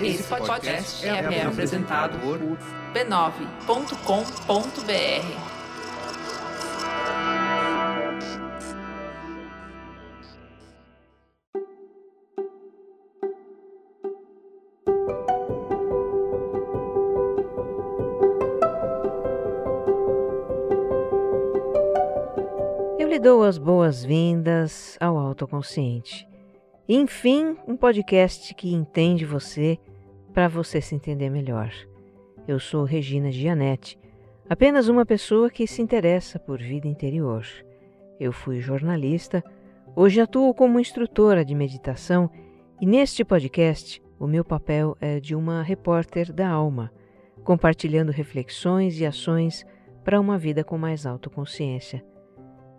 Esse podcast é, é apresentado por b9.com.br. Eu lhe dou as boas-vindas ao Autoconsciente. Enfim, um podcast que entende você para você se entender melhor. Eu sou Regina Gianetti, apenas uma pessoa que se interessa por vida interior. Eu fui jornalista, hoje atuo como instrutora de meditação e neste podcast o meu papel é de uma repórter da alma, compartilhando reflexões e ações para uma vida com mais autoconsciência.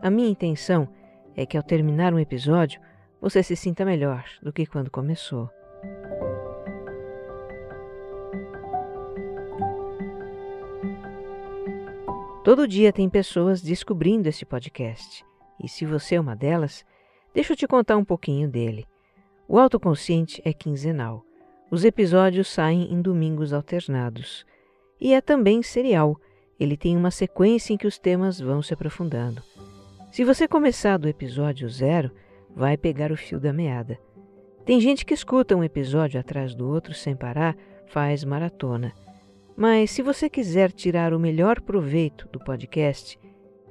A minha intenção é que ao terminar um episódio você se sinta melhor do que quando começou. Todo dia tem pessoas descobrindo esse podcast. E se você é uma delas, deixa eu te contar um pouquinho dele. O Autoconsciente é quinzenal. Os episódios saem em domingos alternados. E é também serial. Ele tem uma sequência em que os temas vão se aprofundando. Se você começar do episódio zero, vai pegar o fio da meada. Tem gente que escuta um episódio atrás do outro sem parar, faz maratona. Mas se você quiser tirar o melhor proveito do podcast,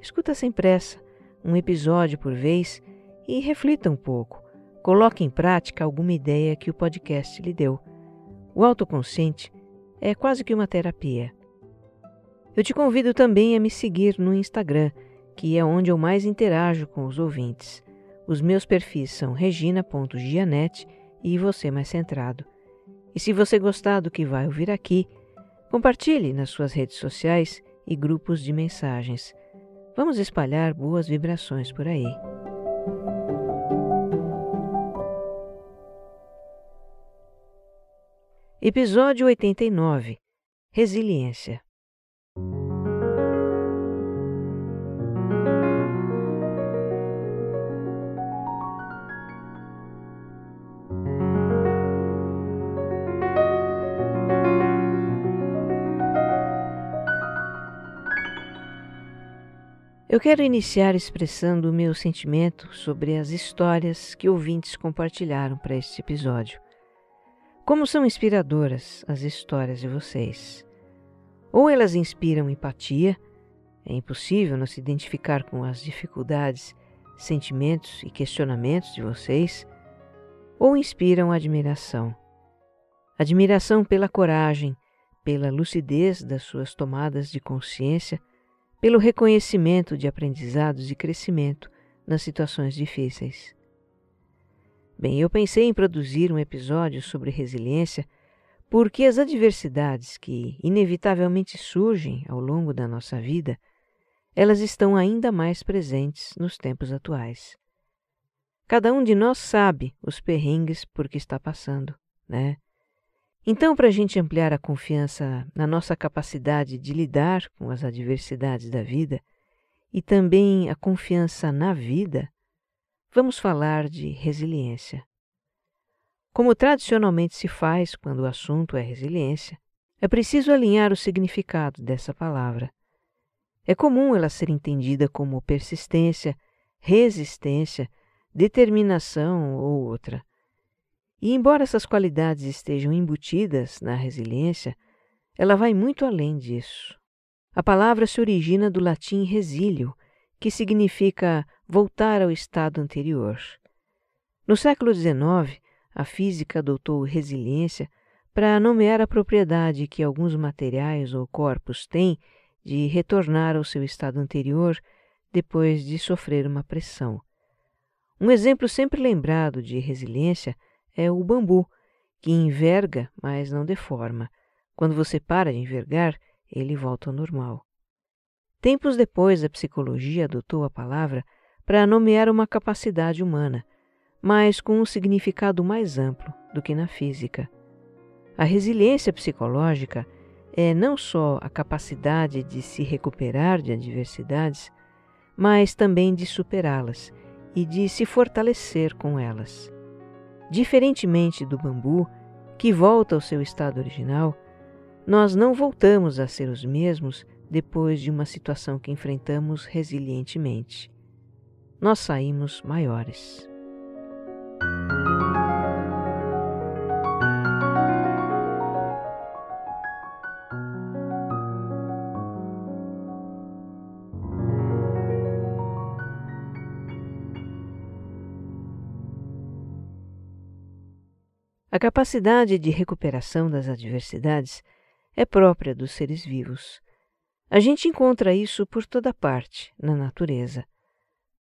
escuta sem pressa, um episódio por vez e reflita um pouco. Coloque em prática alguma ideia que o podcast lhe deu. O autoconsciente é quase que uma terapia. Eu te convido também a me seguir no Instagram, que é onde eu mais interajo com os ouvintes. Os meus perfis são regina.gianete e você mais centrado. E se você gostar do que vai ouvir aqui, Compartilhe nas suas redes sociais e grupos de mensagens. Vamos espalhar boas vibrações por aí. Episódio 89 Resiliência Eu quero iniciar expressando o meu sentimento sobre as histórias que ouvintes compartilharam para este episódio. Como são inspiradoras as histórias de vocês. Ou elas inspiram empatia, é impossível não se identificar com as dificuldades, sentimentos e questionamentos de vocês, ou inspiram admiração. Admiração pela coragem, pela lucidez das suas tomadas de consciência pelo reconhecimento de aprendizados e crescimento nas situações difíceis. Bem, eu pensei em produzir um episódio sobre resiliência porque as adversidades que inevitavelmente surgem ao longo da nossa vida, elas estão ainda mais presentes nos tempos atuais. Cada um de nós sabe os perrengues por que está passando, né? Então, para a gente ampliar a confiança na nossa capacidade de lidar com as adversidades da vida e também a confiança na vida, vamos falar de resiliência. Como tradicionalmente se faz quando o assunto é resiliência, é preciso alinhar o significado dessa palavra. É comum ela ser entendida como persistência, resistência, determinação ou outra. E embora essas qualidades estejam embutidas na resiliência, ela vai muito além disso. A palavra se origina do latim resílio, que significa voltar ao estado anterior. No século XIX, a física adotou resiliência para nomear a propriedade que alguns materiais ou corpos têm de retornar ao seu estado anterior depois de sofrer uma pressão. Um exemplo sempre lembrado de resiliência é o bambu, que enverga, mas não deforma. Quando você para de envergar, ele volta ao normal. Tempos depois, a psicologia adotou a palavra para nomear uma capacidade humana, mas com um significado mais amplo do que na física. A resiliência psicológica é não só a capacidade de se recuperar de adversidades, mas também de superá-las e de se fortalecer com elas. Diferentemente do bambu, que volta ao seu estado original, nós não voltamos a ser os mesmos depois de uma situação que enfrentamos resilientemente. Nós saímos maiores. Capacidade de recuperação das adversidades é própria dos seres vivos. A gente encontra isso por toda parte na natureza.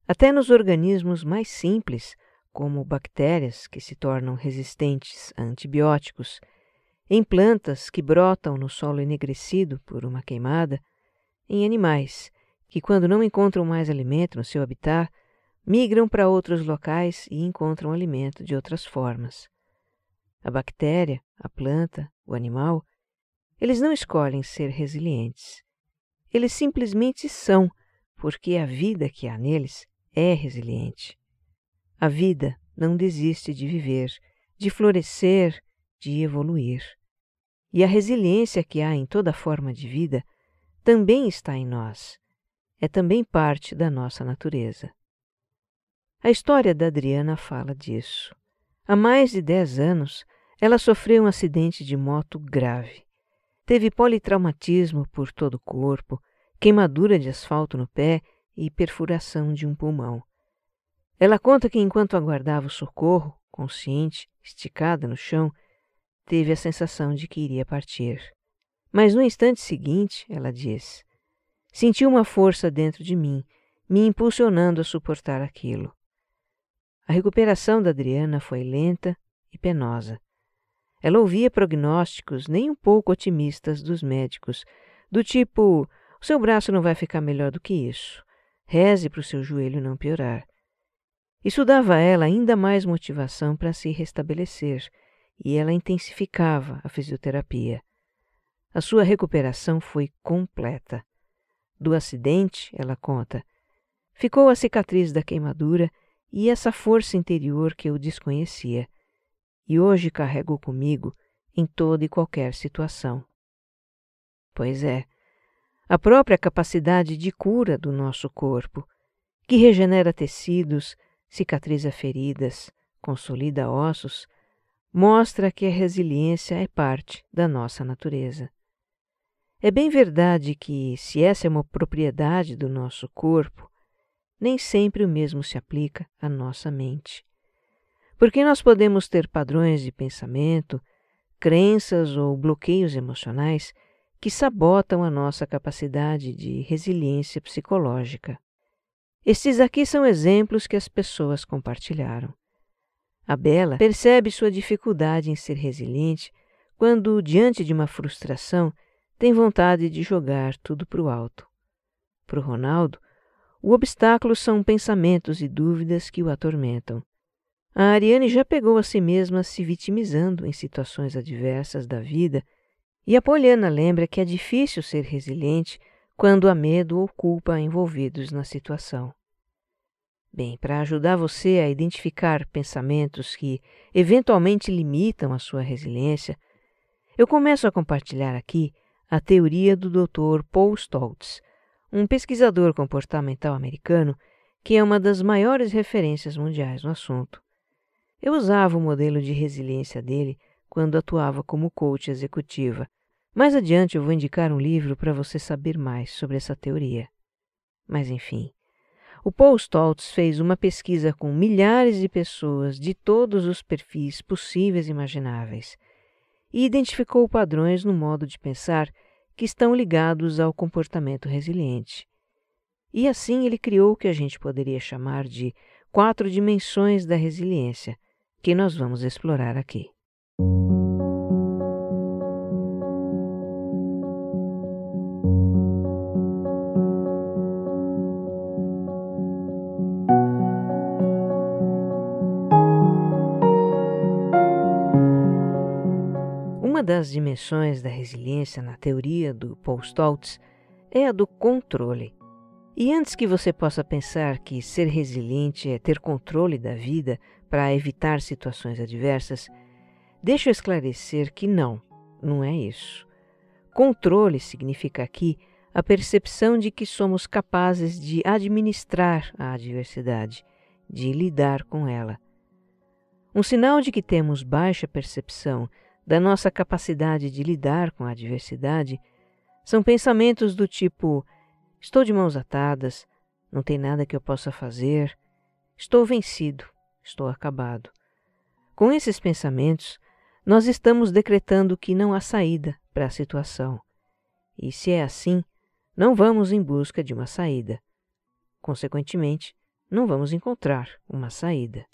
Até nos organismos mais simples, como bactérias que se tornam resistentes a antibióticos, em plantas que brotam no solo enegrecido por uma queimada, em animais que, quando não encontram mais alimento no seu habitat, migram para outros locais e encontram alimento de outras formas. A bactéria, a planta, o animal, eles não escolhem ser resilientes. Eles simplesmente são, porque a vida que há neles é resiliente. A vida não desiste de viver, de florescer, de evoluir. E a resiliência que há em toda forma de vida também está em nós. É também parte da nossa natureza. A história da Adriana fala disso. Há mais de dez anos, ela sofreu um acidente de moto grave. Teve politraumatismo por todo o corpo, queimadura de asfalto no pé e perfuração de um pulmão. Ela conta que enquanto aguardava o socorro, consciente, esticada no chão, teve a sensação de que iria partir. Mas no instante seguinte, ela diz, senti uma força dentro de mim, me impulsionando a suportar aquilo. A recuperação da Adriana foi lenta e penosa. Ela ouvia prognósticos nem um pouco otimistas dos médicos, do tipo: o seu braço não vai ficar melhor do que isso. Reze para o seu joelho não piorar. Isso dava a ela ainda mais motivação para se restabelecer e ela intensificava a fisioterapia. A sua recuperação foi completa. Do acidente, ela conta, ficou a cicatriz da queimadura e essa força interior que eu desconhecia e hoje carrego comigo em toda e qualquer situação. Pois é, a própria capacidade de cura do nosso corpo, que regenera tecidos, cicatriza feridas, consolida ossos, mostra que a resiliência é parte da nossa natureza. É bem verdade que, se essa é uma propriedade do nosso corpo, nem sempre o mesmo se aplica à nossa mente. Porque nós podemos ter padrões de pensamento, crenças ou bloqueios emocionais que sabotam a nossa capacidade de resiliência psicológica. Estes aqui são exemplos que as pessoas compartilharam. A Bela percebe sua dificuldade em ser resiliente quando, diante de uma frustração, tem vontade de jogar tudo para o alto. Para o Ronaldo, o obstáculo são pensamentos e dúvidas que o atormentam. A Ariane já pegou a si mesma se vitimizando em situações adversas da vida, e a Poliana lembra que é difícil ser resiliente quando há medo ou culpa envolvidos na situação. Bem, para ajudar você a identificar pensamentos que eventualmente limitam a sua resiliência, eu começo a compartilhar aqui a teoria do Dr. Paul Stoltz, um pesquisador comportamental americano que é uma das maiores referências mundiais no assunto. Eu usava o modelo de resiliência dele quando atuava como coach executiva. Mais adiante eu vou indicar um livro para você saber mais sobre essa teoria. Mas enfim, o Paul Stoltz fez uma pesquisa com milhares de pessoas de todos os perfis possíveis e imagináveis e identificou padrões no modo de pensar que estão ligados ao comportamento resiliente. E assim ele criou o que a gente poderia chamar de quatro dimensões da resiliência, que nós vamos explorar aqui. Uma das dimensões da resiliência na teoria do Paul Stoltz é a do controle. E antes que você possa pensar que ser resiliente é ter controle da vida, para evitar situações adversas, deixa eu esclarecer que não, não é isso. Controle significa aqui a percepção de que somos capazes de administrar a adversidade, de lidar com ela. Um sinal de que temos baixa percepção da nossa capacidade de lidar com a adversidade são pensamentos do tipo: estou de mãos atadas, não tem nada que eu possa fazer, estou vencido, estou acabado. Com esses pensamentos, nós estamos decretando que não há saída para a situação. E se é assim, não vamos em busca de uma saída. Consequentemente, não vamos encontrar uma saída.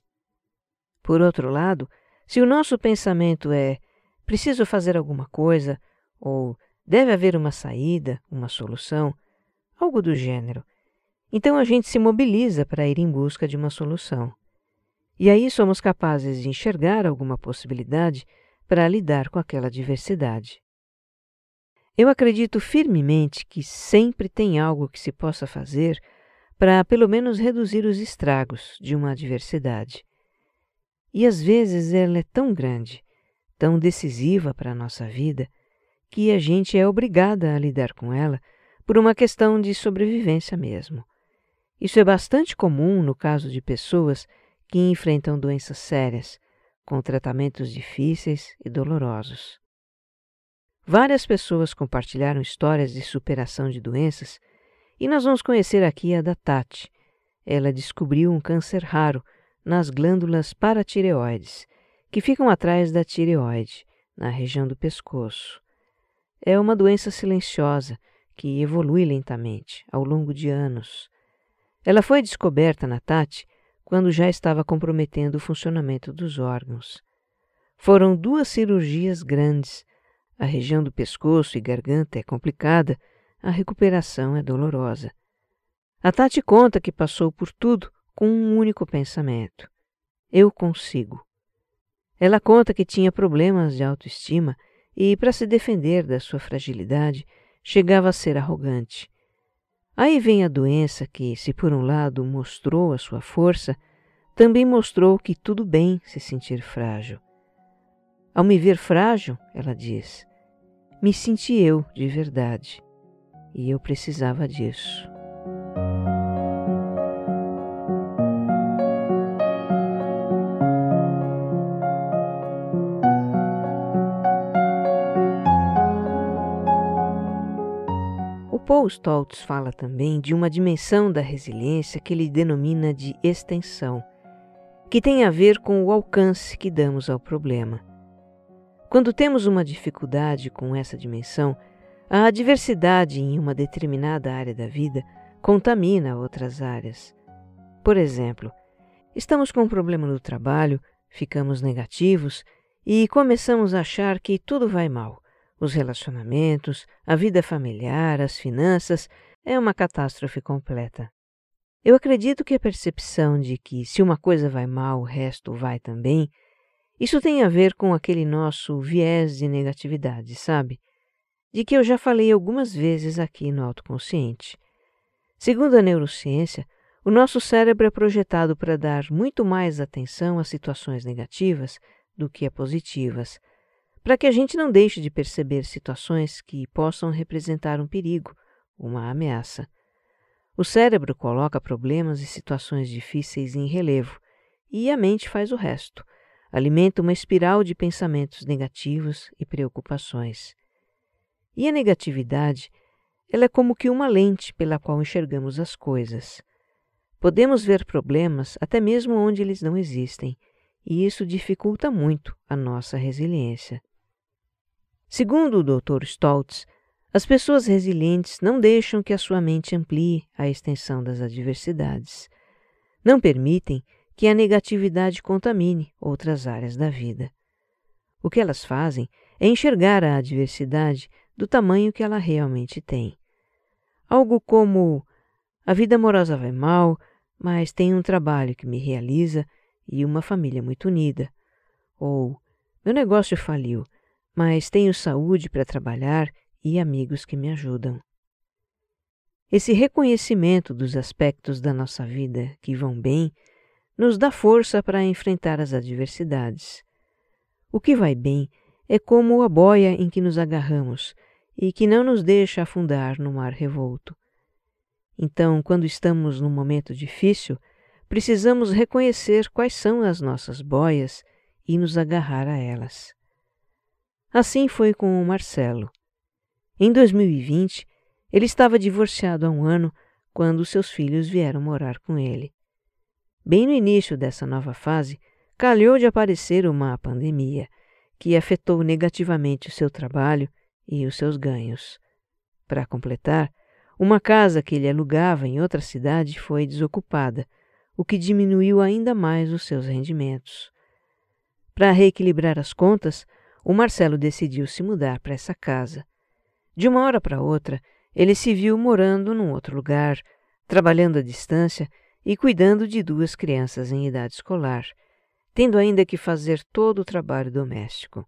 Por outro lado, se o nosso pensamento é preciso fazer alguma coisa ou deve haver uma saída, uma solução, algo do gênero, então a gente se mobiliza para ir em busca de uma solução. E aí somos capazes de enxergar alguma possibilidade para lidar com aquela diversidade. Eu acredito firmemente que sempre tem algo que se possa fazer para pelo menos reduzir os estragos de uma adversidade. E às vezes ela é tão grande, tão decisiva para a nossa vida, que a gente é obrigada a lidar com ela por uma questão de sobrevivência mesmo. Isso é bastante comum no caso de pessoas que enfrentam doenças sérias, com tratamentos difíceis e dolorosos. Várias pessoas compartilharam histórias de superação de doenças e nós vamos conhecer aqui a da Tati. Ela descobriu um câncer raro nas glândulas paratireoides, que ficam atrás da tireoide, na região do pescoço. É uma doença silenciosa que evolui lentamente ao longo de anos. Ela foi descoberta na Tati quando já estava comprometendo o funcionamento dos órgãos. Foram duas cirurgias grandes a região do pescoço e garganta é complicada, a recuperação é dolorosa. A Tati conta que passou por tudo com um único pensamento: eu consigo. Ela conta que tinha problemas de autoestima e, para se defender da sua fragilidade, chegava a ser arrogante. Aí vem a doença que, se por um lado mostrou a sua força, também mostrou que tudo bem se sentir frágil. Ao me ver frágil, ela diz, me senti eu de verdade. E eu precisava disso. Paul Stoltz fala também de uma dimensão da resiliência que ele denomina de extensão, que tem a ver com o alcance que damos ao problema. Quando temos uma dificuldade com essa dimensão, a adversidade em uma determinada área da vida contamina outras áreas. Por exemplo, estamos com um problema no trabalho, ficamos negativos e começamos a achar que tudo vai mal. Os relacionamentos, a vida familiar, as finanças, é uma catástrofe completa. Eu acredito que a percepção de que se uma coisa vai mal, o resto vai também, isso tem a ver com aquele nosso viés de negatividade, sabe? De que eu já falei algumas vezes aqui no autoconsciente. Segundo a neurociência, o nosso cérebro é projetado para dar muito mais atenção a situações negativas do que a positivas, para que a gente não deixe de perceber situações que possam representar um perigo, uma ameaça. O cérebro coloca problemas e situações difíceis em relevo e a mente faz o resto alimenta uma espiral de pensamentos negativos e preocupações. E a negatividade, ela é como que uma lente pela qual enxergamos as coisas. Podemos ver problemas até mesmo onde eles não existem, e isso dificulta muito a nossa resiliência. Segundo o Dr. Stoltz, as pessoas resilientes não deixam que a sua mente amplie a extensão das adversidades. Não permitem que a negatividade contamine outras áreas da vida. O que elas fazem é enxergar a adversidade do tamanho que ela realmente tem. Algo como: a vida amorosa vai mal, mas tenho um trabalho que me realiza e uma família muito unida. Ou: meu negócio faliu, mas tenho saúde para trabalhar e amigos que me ajudam. Esse reconhecimento dos aspectos da nossa vida que vão bem nos dá força para enfrentar as adversidades. O que vai bem é como a boia em que nos agarramos e que não nos deixa afundar no mar revolto. Então, quando estamos num momento difícil, precisamos reconhecer quais são as nossas boias e nos agarrar a elas. Assim foi com o Marcelo. Em 2020, ele estava divorciado há um ano quando seus filhos vieram morar com ele. Bem no início dessa nova fase, calhou de aparecer uma pandemia que afetou negativamente o seu trabalho e os seus ganhos. Para completar, uma casa que ele alugava em outra cidade foi desocupada, o que diminuiu ainda mais os seus rendimentos. Para reequilibrar as contas, o Marcelo decidiu se mudar para essa casa. De uma hora para outra, ele se viu morando num outro lugar, trabalhando à distância e cuidando de duas crianças em idade escolar, tendo ainda que fazer todo o trabalho doméstico.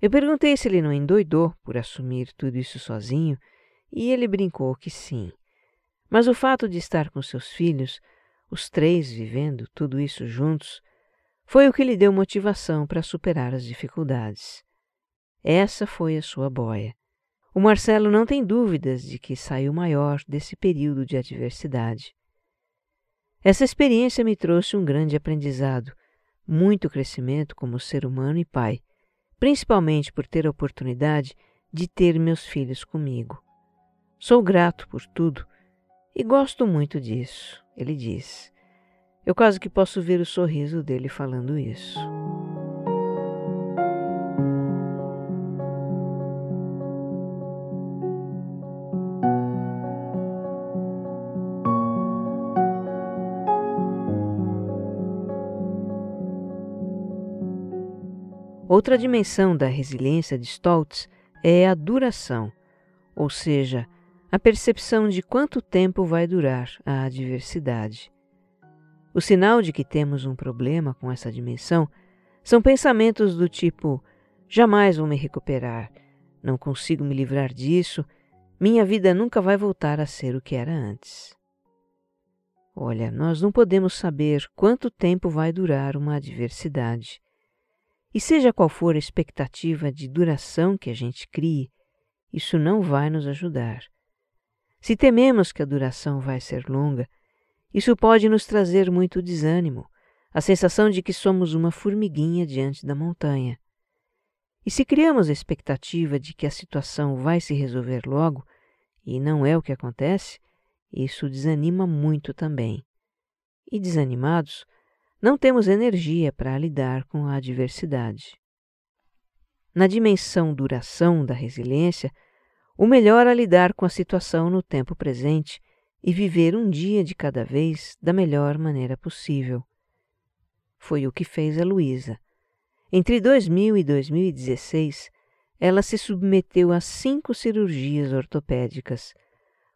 Eu perguntei se ele não endoidou por assumir tudo isso sozinho, e ele brincou que sim. Mas o fato de estar com seus filhos, os três vivendo tudo isso juntos, foi o que lhe deu motivação para superar as dificuldades. Essa foi a sua boia. O Marcelo não tem dúvidas de que saiu maior desse período de adversidade. Essa experiência me trouxe um grande aprendizado, muito crescimento como ser humano e pai, principalmente por ter a oportunidade de ter meus filhos comigo. Sou grato por tudo e gosto muito disso, ele diz. Eu quase que posso ver o sorriso dele falando isso. Outra dimensão da resiliência de Stoltz é a duração, ou seja, a percepção de quanto tempo vai durar a adversidade. O sinal de que temos um problema com essa dimensão são pensamentos do tipo: jamais vou me recuperar, não consigo me livrar disso, minha vida nunca vai voltar a ser o que era antes. Olha, nós não podemos saber quanto tempo vai durar uma adversidade. E seja qual for a expectativa de duração que a gente crie, isso não vai nos ajudar. Se tememos que a duração vai ser longa, isso pode nos trazer muito desânimo, a sensação de que somos uma formiguinha diante da montanha. E se criamos a expectativa de que a situação vai se resolver logo, e não é o que acontece, isso desanima muito também. E desanimados, não temos energia para lidar com a adversidade. Na dimensão duração da resiliência, o melhor é lidar com a situação no tempo presente e viver um dia de cada vez da melhor maneira possível. Foi o que fez a Luísa. Entre 2000 e 2016, ela se submeteu a cinco cirurgias ortopédicas,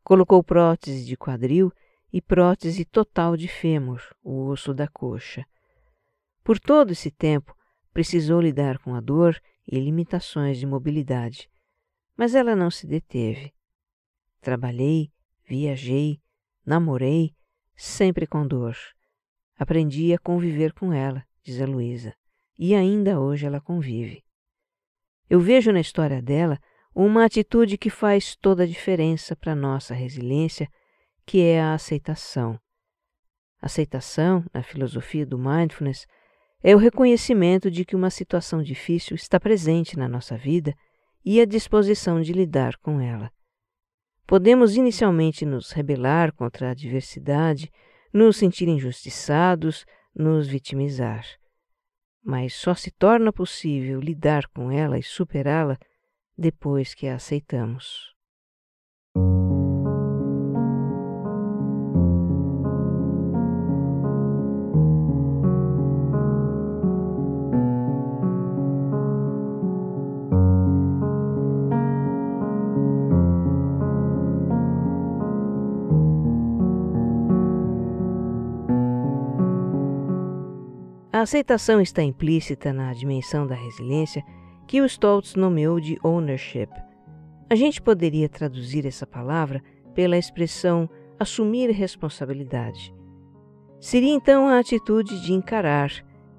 colocou prótese de quadril e prótese total de fêmur, o osso da coxa. Por todo esse tempo, precisou lidar com a dor e limitações de mobilidade, mas ela não se deteve. Trabalhei, viajei, namorei, sempre com dor. Aprendi a conviver com ela, diz a Luísa, e ainda hoje ela convive. Eu vejo na história dela uma atitude que faz toda a diferença para nossa resiliência que é a aceitação. Aceitação, na filosofia do mindfulness, é o reconhecimento de que uma situação difícil está presente na nossa vida e a disposição de lidar com ela. Podemos inicialmente nos rebelar contra a adversidade, nos sentir injustiçados, nos vitimizar. Mas só se torna possível lidar com ela e superá-la depois que a aceitamos. Aceitação está implícita na dimensão da resiliência que o Stoltz nomeou de ownership. A gente poderia traduzir essa palavra pela expressão assumir responsabilidade. Seria então a atitude de encarar,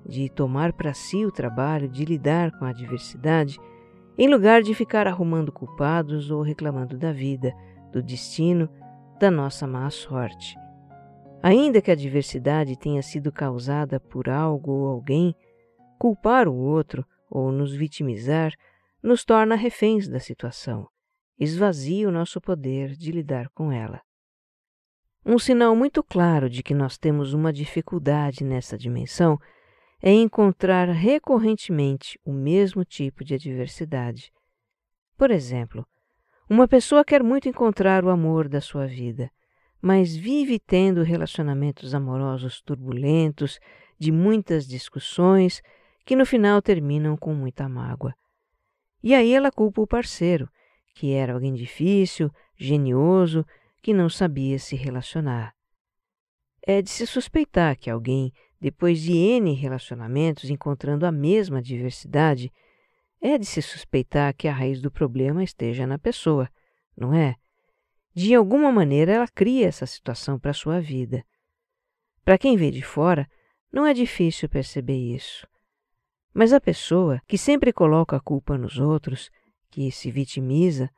de tomar para si o trabalho de lidar com a adversidade, em lugar de ficar arrumando culpados ou reclamando da vida, do destino, da nossa má sorte. Ainda que a adversidade tenha sido causada por algo ou alguém, culpar o outro ou nos vitimizar nos torna reféns da situação, esvazia o nosso poder de lidar com ela. Um sinal muito claro de que nós temos uma dificuldade nessa dimensão é encontrar recorrentemente o mesmo tipo de adversidade. Por exemplo, uma pessoa quer muito encontrar o amor da sua vida, mas vive tendo relacionamentos amorosos turbulentos, de muitas discussões, que no final terminam com muita mágoa. E aí ela culpa o parceiro, que era alguém difícil, genioso, que não sabia se relacionar. É de se suspeitar que alguém, depois de N relacionamentos encontrando a mesma diversidade, é de se suspeitar que a raiz do problema esteja na pessoa, não é? De alguma maneira ela cria essa situação para a sua vida. Para quem vê de fora, não é difícil perceber isso. Mas a pessoa que sempre coloca a culpa nos outros, que se vitimiza,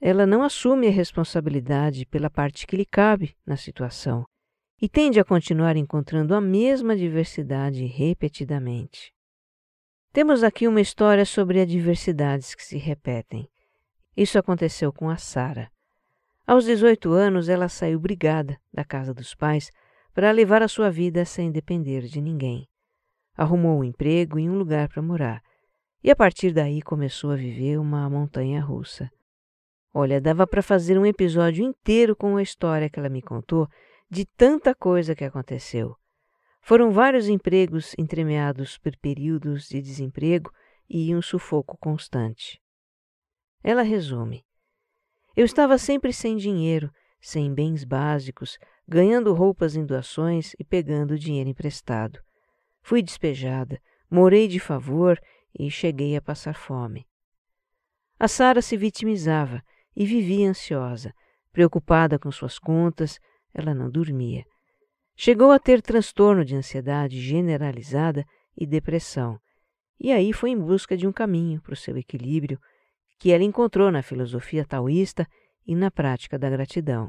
ela não assume a responsabilidade pela parte que lhe cabe na situação e tende a continuar encontrando a mesma diversidade repetidamente. Temos aqui uma história sobre adversidades que se repetem. Isso aconteceu com a Sara. Aos 18 anos, ela saiu brigada da casa dos pais para levar a sua vida sem depender de ninguém arrumou um emprego e um lugar para morar, e a partir daí começou a viver uma montanha russa. Olha, dava para fazer um episódio inteiro com a história que ela me contou de tanta coisa que aconteceu. Foram vários empregos entremeados por períodos de desemprego e um sufoco constante. Ela resume: Eu estava sempre sem dinheiro, sem bens básicos, ganhando roupas em doações e pegando dinheiro emprestado. Fui despejada, morei de favor e cheguei a passar fome. A Sara se vitimizava e vivia ansiosa, preocupada com suas contas, ela não dormia. Chegou a ter transtorno de ansiedade generalizada e depressão, e aí foi em busca de um caminho para o seu equilíbrio, que ela encontrou na filosofia taoísta e na prática da gratidão.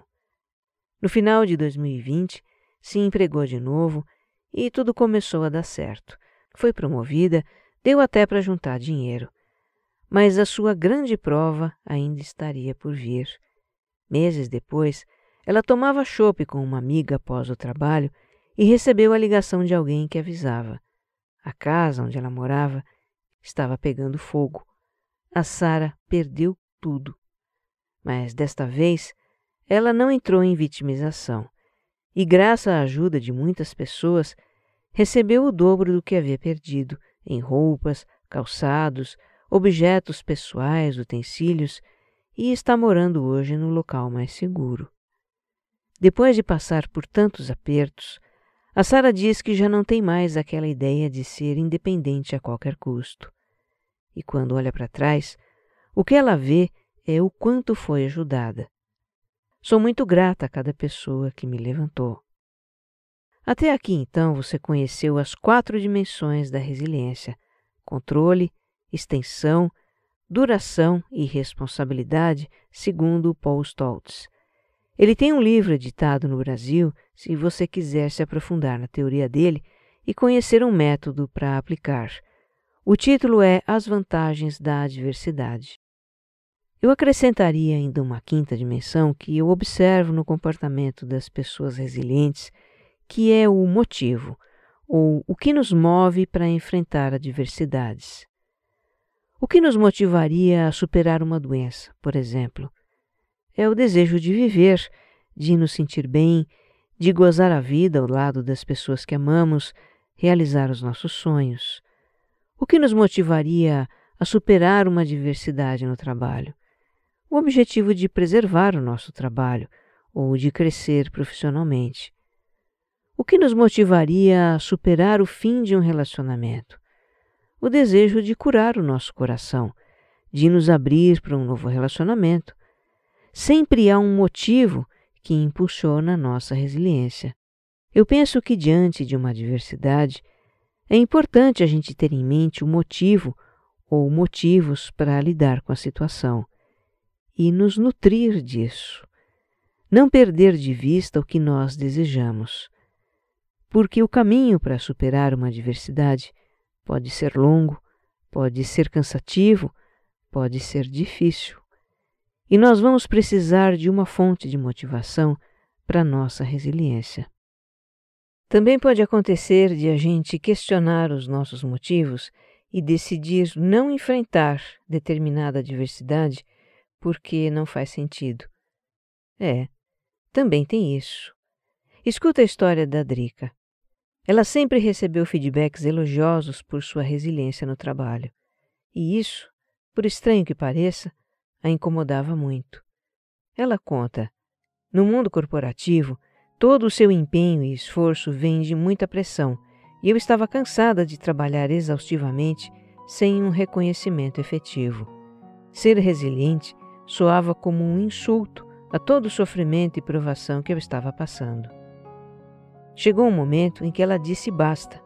No final de 2020, se empregou de novo e tudo começou a dar certo. Foi promovida, deu até para juntar dinheiro. Mas a sua grande prova ainda estaria por vir. Meses depois, ela tomava chope com uma amiga após o trabalho e recebeu a ligação de alguém que avisava. A casa onde ela morava estava pegando fogo. A Sara perdeu tudo. Mas desta vez, ela não entrou em vitimização e, graças à ajuda de muitas pessoas, recebeu o dobro do que havia perdido em roupas, calçados, objetos pessoais, utensílios e está morando hoje no local mais seguro. Depois de passar por tantos apertos, a Sara diz que já não tem mais aquela ideia de ser independente a qualquer custo. E quando olha para trás, o que ela vê é o quanto foi ajudada. Sou muito grata a cada pessoa que me levantou. Até aqui, então, você conheceu as quatro dimensões da resiliência: controle, extensão, duração e responsabilidade, segundo Paul Stoltz. Ele tem um livro editado no Brasil, se você quiser se aprofundar na teoria dele e conhecer um método para aplicar. O título é As Vantagens da Adversidade. Eu acrescentaria ainda uma quinta dimensão que eu observo no comportamento das pessoas resilientes, que é o motivo, ou o que nos move para enfrentar adversidades. O que nos motivaria a superar uma doença, por exemplo? É o desejo de viver, de nos sentir bem, de gozar a vida ao lado das pessoas que amamos, realizar os nossos sonhos. O que nos motivaria a superar uma adversidade no trabalho? o objetivo de preservar o nosso trabalho ou de crescer profissionalmente. O que nos motivaria a superar o fim de um relacionamento? O desejo de curar o nosso coração, de nos abrir para um novo relacionamento. Sempre há um motivo que impulsiona a nossa resiliência. Eu penso que diante de uma adversidade é importante a gente ter em mente o motivo ou motivos para lidar com a situação e nos nutrir disso. Não perder de vista o que nós desejamos, porque o caminho para superar uma adversidade pode ser longo, pode ser cansativo, pode ser difícil. E nós vamos precisar de uma fonte de motivação para nossa resiliência. Também pode acontecer de a gente questionar os nossos motivos e decidir não enfrentar determinada adversidade porque não faz sentido. É, também tem isso. Escuta a história da Drica. Ela sempre recebeu feedbacks elogiosos por sua resiliência no trabalho. E isso, por estranho que pareça, a incomodava muito. Ela conta: no mundo corporativo, todo o seu empenho e esforço vem de muita pressão, e eu estava cansada de trabalhar exaustivamente sem um reconhecimento efetivo. Ser resiliente soava como um insulto a todo o sofrimento e provação que eu estava passando. Chegou um momento em que ela disse basta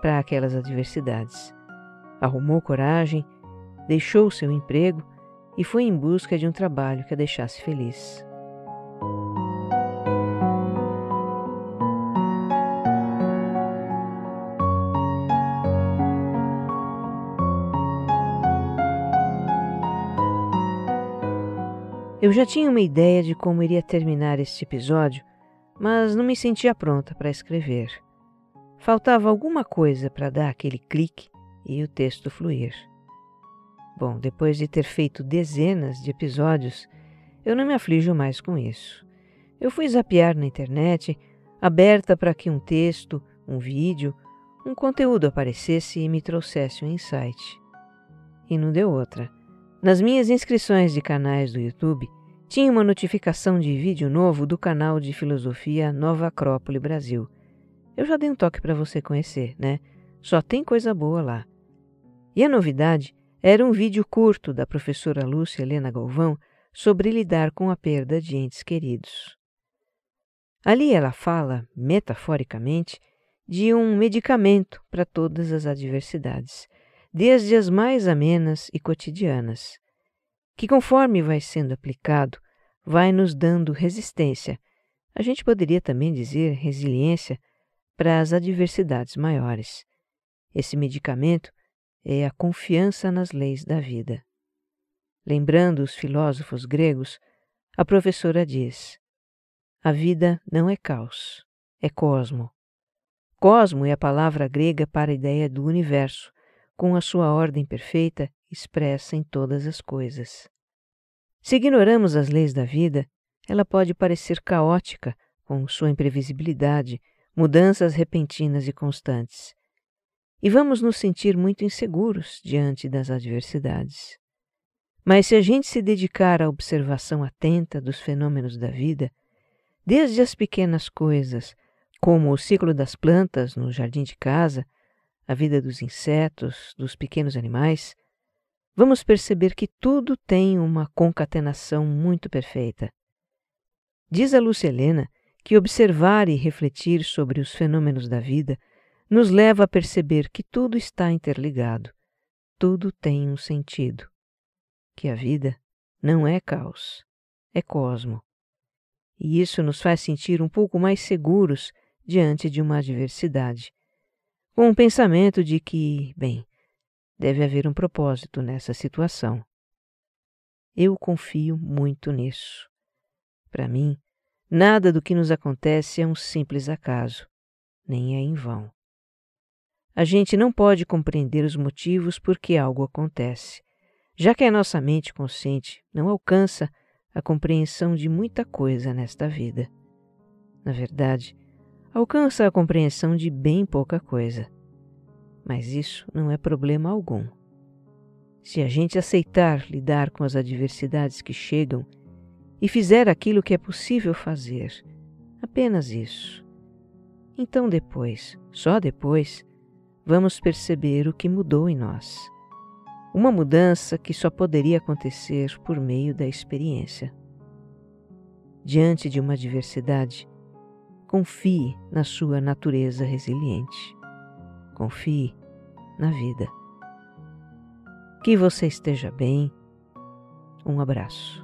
para aquelas adversidades. Arrumou coragem, deixou seu emprego e foi em busca de um trabalho que a deixasse feliz. Eu já tinha uma ideia de como iria terminar este episódio, mas não me sentia pronta para escrever. Faltava alguma coisa para dar aquele clique e o texto fluir. Bom, depois de ter feito dezenas de episódios, eu não me aflijo mais com isso. Eu fui zapear na internet, aberta para que um texto, um vídeo, um conteúdo aparecesse e me trouxesse um insight. E não deu outra. Nas minhas inscrições de canais do YouTube, tinha uma notificação de vídeo novo do canal de filosofia Nova Acrópole Brasil. Eu já dei um toque para você conhecer, né? Só tem coisa boa lá. E a novidade era um vídeo curto da professora Lúcia Helena Galvão sobre lidar com a perda de entes queridos. Ali ela fala, metaforicamente, de um medicamento para todas as adversidades desde as mais amenas e cotidianas, que conforme vai sendo aplicado, vai nos dando resistência. A gente poderia também dizer resiliência para as adversidades maiores. Esse medicamento é a confiança nas leis da vida. Lembrando os filósofos gregos, a professora diz: a vida não é caos, é cosmo. Cosmo é a palavra grega para a ideia do universo, com a sua ordem perfeita expressa em todas as coisas. Se ignoramos as leis da vida, ela pode parecer caótica, com sua imprevisibilidade, mudanças repentinas e constantes. E vamos nos sentir muito inseguros diante das adversidades. Mas se a gente se dedicar à observação atenta dos fenômenos da vida, desde as pequenas coisas, como o ciclo das plantas no jardim de casa, a vida dos insetos, dos pequenos animais, vamos perceber que tudo tem uma concatenação muito perfeita. Diz a Lúcia Helena que observar e refletir sobre os fenômenos da vida nos leva a perceber que tudo está interligado, tudo tem um sentido, que a vida não é caos, é cosmo. E isso nos faz sentir um pouco mais seguros diante de uma adversidade com o pensamento de que, bem, deve haver um propósito nessa situação. Eu confio muito nisso. Para mim, nada do que nos acontece é um simples acaso, nem é em vão. A gente não pode compreender os motivos por que algo acontece, já que a nossa mente consciente não alcança a compreensão de muita coisa nesta vida. Na verdade, alcança a compreensão de bem pouca coisa. Mas isso não é problema algum. Se a gente aceitar lidar com as adversidades que chegam e fizer aquilo que é possível fazer, apenas isso, então depois, só depois, vamos perceber o que mudou em nós. Uma mudança que só poderia acontecer por meio da experiência. Diante de uma adversidade, confie na sua natureza resiliente. Confie na vida. Que você esteja bem. Um abraço.